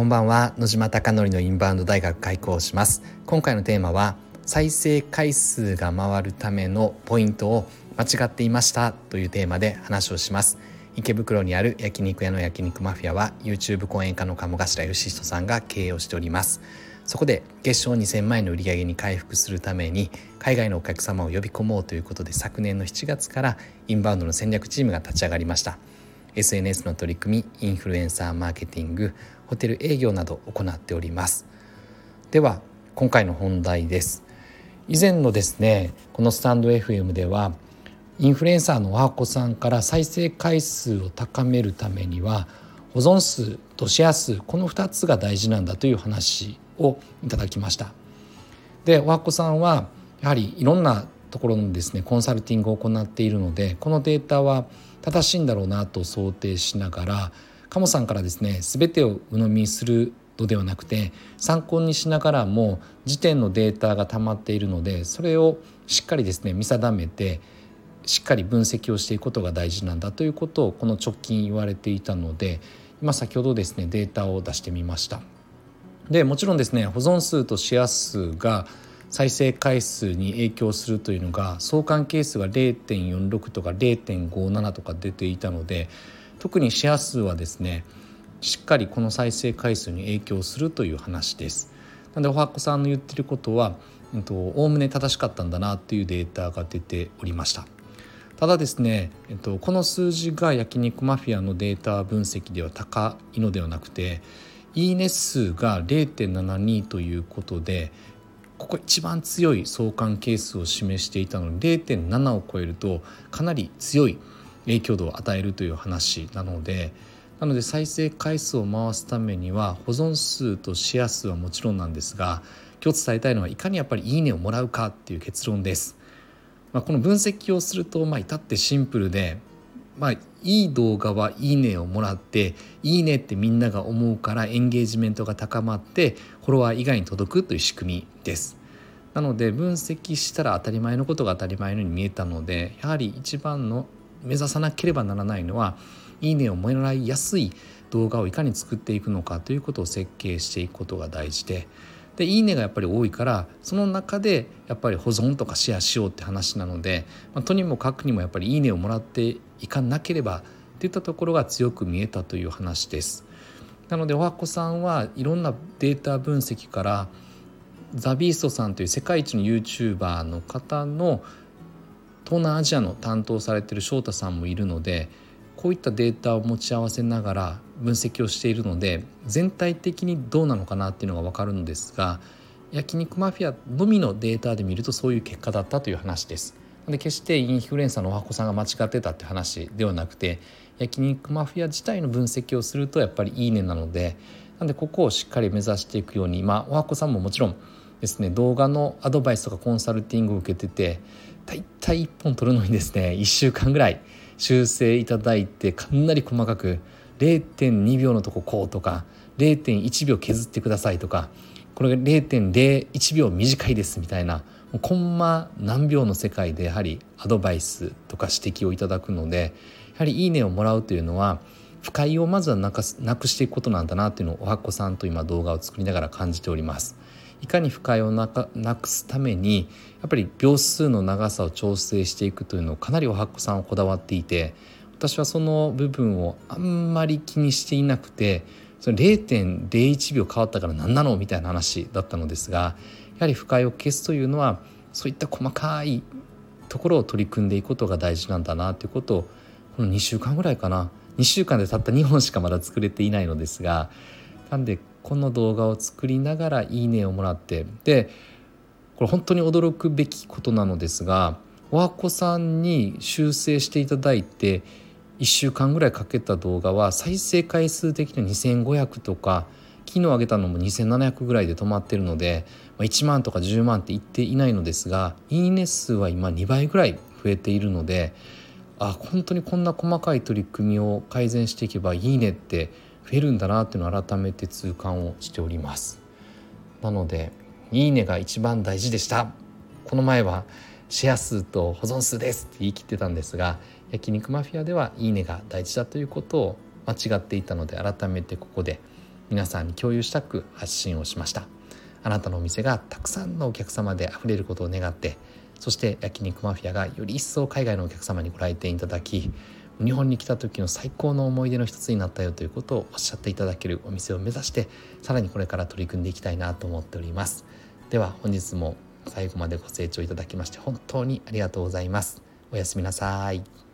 こんばんは。野島貴則のインバウンド大学開講します。今回のテーマは再生回数が回るためのポイントを間違っていました。というテーマで話をします。池袋にある焼肉屋の焼肉マフィアは YouTube 講演家の鴨頭義人さんが経営をしております。そこで月賞2000万円の売り上げに回復するために海外のお客様を呼び込もうということで昨年の7月からインバウンドの戦略チームが立ち上がりました。SNS の取り組みインフルエンサーマーケティングホテル営業など行っております。では今回の本題です。以前のですねこのスタンド FM ではインフルエンサーのおはこさんから再生回数を高めるためには保存数とシェア数この2つが大事なんだという話をいただきました。でおはこさんはやはりいろんなところのですねコンサルティングを行っているのでこのデータは正しいんだろうなと想定しながら鴨さんからですね全てを鵜呑みするのではなくて参考にしながらも時点のデータが溜まっているのでそれをしっかりですね見定めてしっかり分析をしていくことが大事なんだということをこの直近言われていたので今先ほどですねデータを出してみました。でもちろんですね保存数とシェア数が再生回数に影響するというのが相関係数が0.46とか0.57とか出ていたので特にシェア数はですねしっかりこの再生回数に影響するという話です。なのでおはこさんの言ってることはおおむね正しかったんだなというデータが出ておりました。ただですね、えっと、この数字が焼肉マフィアのデータ分析では高いのではなくていいね数が0.72ということでここ一番強い相関係数を示していたので0.7を超えるとかなり強い影響度を与えるという話なのでなので再生回数を回すためには保存数とシェア数はもちろんなんですが今日伝えたいのはいかにやっぱり「いいね」をもらうかっていう結論です。まあ、この分析をするとまあ至ってシンプルでまあ、いい動画はいいねをもらっていいねってみんなが思うからエンゲージメントが高まってフォロワー以外に届くという仕組みです。なので分析したら当たり前のことが当たり前のように見えたのでやはり一番の目指さなければならないのはいいねをもらいやすい動画をいかに作っていくのかということを設計していくことが大事ででいいねがやっぱり多いからその中でやっぱり保存とかシェアしようって話なので、まあ、とにもかくにもやっぱりいいねをもらっていかなければといったところが強く見えたという話です。なのでおはこさんはいろんなデータ分析からザビーストさんという世界一の YouTuber の方の東南アジアの担当されている翔太さんもいるのでこういったデータを持ち合わせながら分析をしているので全体的にどうなのかなっていうのが分かるんですが焼肉マフィアのみのデータで見るとそういう結果だったという話です。で決してインフルエンサーのおはこさんが間違ってたって話ではなくて焼肉マフィア自体の分析をするとやっぱりいいねなのでなんでここをしっかり目指していくようにまあおはこさんももちろんですね動画のアドバイスとかコンサルティングを受けてて大体1本撮るのにですね 1週間ぐらい修正いただいてかなり細かく0.2秒のとここうとか0.1秒削ってくださいとかこれが0.01秒短いですみたいなコンマ何秒の世界でやはりアドバイスとか指摘をいただくのでやはり「いいね」をもらうというのは不快をまずはなくなくしていくことなんだなっていうのをおはっこさんと今動画を作りながら感じております。いかに不快をなくすためにやっぱり秒数の長さを調整していくというのをかなりおはっこさんはこだわっていて私はその部分をあんまり気にしていなくてその0.01秒変わったから何なのみたいな話だったのですがやはり不快を消すというのはそういった細かいところを取り組んでいくことが大事なんだなということをこの2週間ぐらいかな2週間でたった2本しかまだ作れていないのですがなんでこの動画を作りながら「いいね」をもらってでこれ本当に驚くべきことなのですがおはこさんに修正していただいて1週間ぐらいかけた動画は再生回数的には2500とか昨日上げたのも2700ぐらいで止まってるので、1万とか10万って言っていないのですがいいね数は今2倍ぐらい増えているのであ本当にこんな細かい取り組みを改善していけばいいねって増えるんだなっていうのを改めて痛感をしております。なのでいいねが一番大事でした。この前はシェア数と保存数ですって言い切ってたんですが焼肉マフィアではいいねが大事だということを間違っていたので改めてここで皆さんに共有したく発信をしました。あなたのお店がたくさんのお客様であふれることを願ってそして焼肉マフィアがより一層海外のお客様にご来店いただき日本に来た時の最高の思い出の一つになったよということをおっしゃっていただけるお店を目指してさらにこれから取り組んでいきたいなと思っておりますでは本日も最後までご清聴いただきまして本当にありがとうございますおやすみなさい。